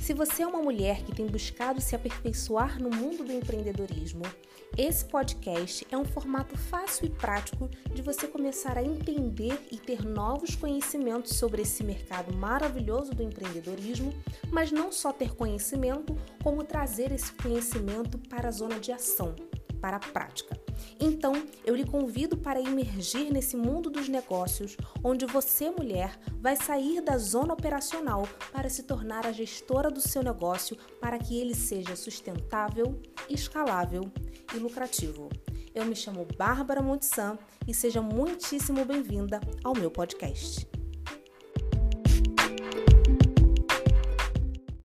Se você é uma mulher que tem buscado se aperfeiçoar no mundo do empreendedorismo, esse podcast é um formato fácil e prático de você começar a entender e ter novos conhecimentos sobre esse mercado maravilhoso do empreendedorismo, mas não só ter conhecimento, como trazer esse conhecimento para a zona de ação, para a prática. Então, eu lhe convido para emergir nesse mundo dos negócios, onde você, mulher, vai sair da zona operacional para se tornar a gestora do seu negócio para que ele seja sustentável, escalável e lucrativo. Eu me chamo Bárbara Montessan e seja muitíssimo bem-vinda ao meu podcast.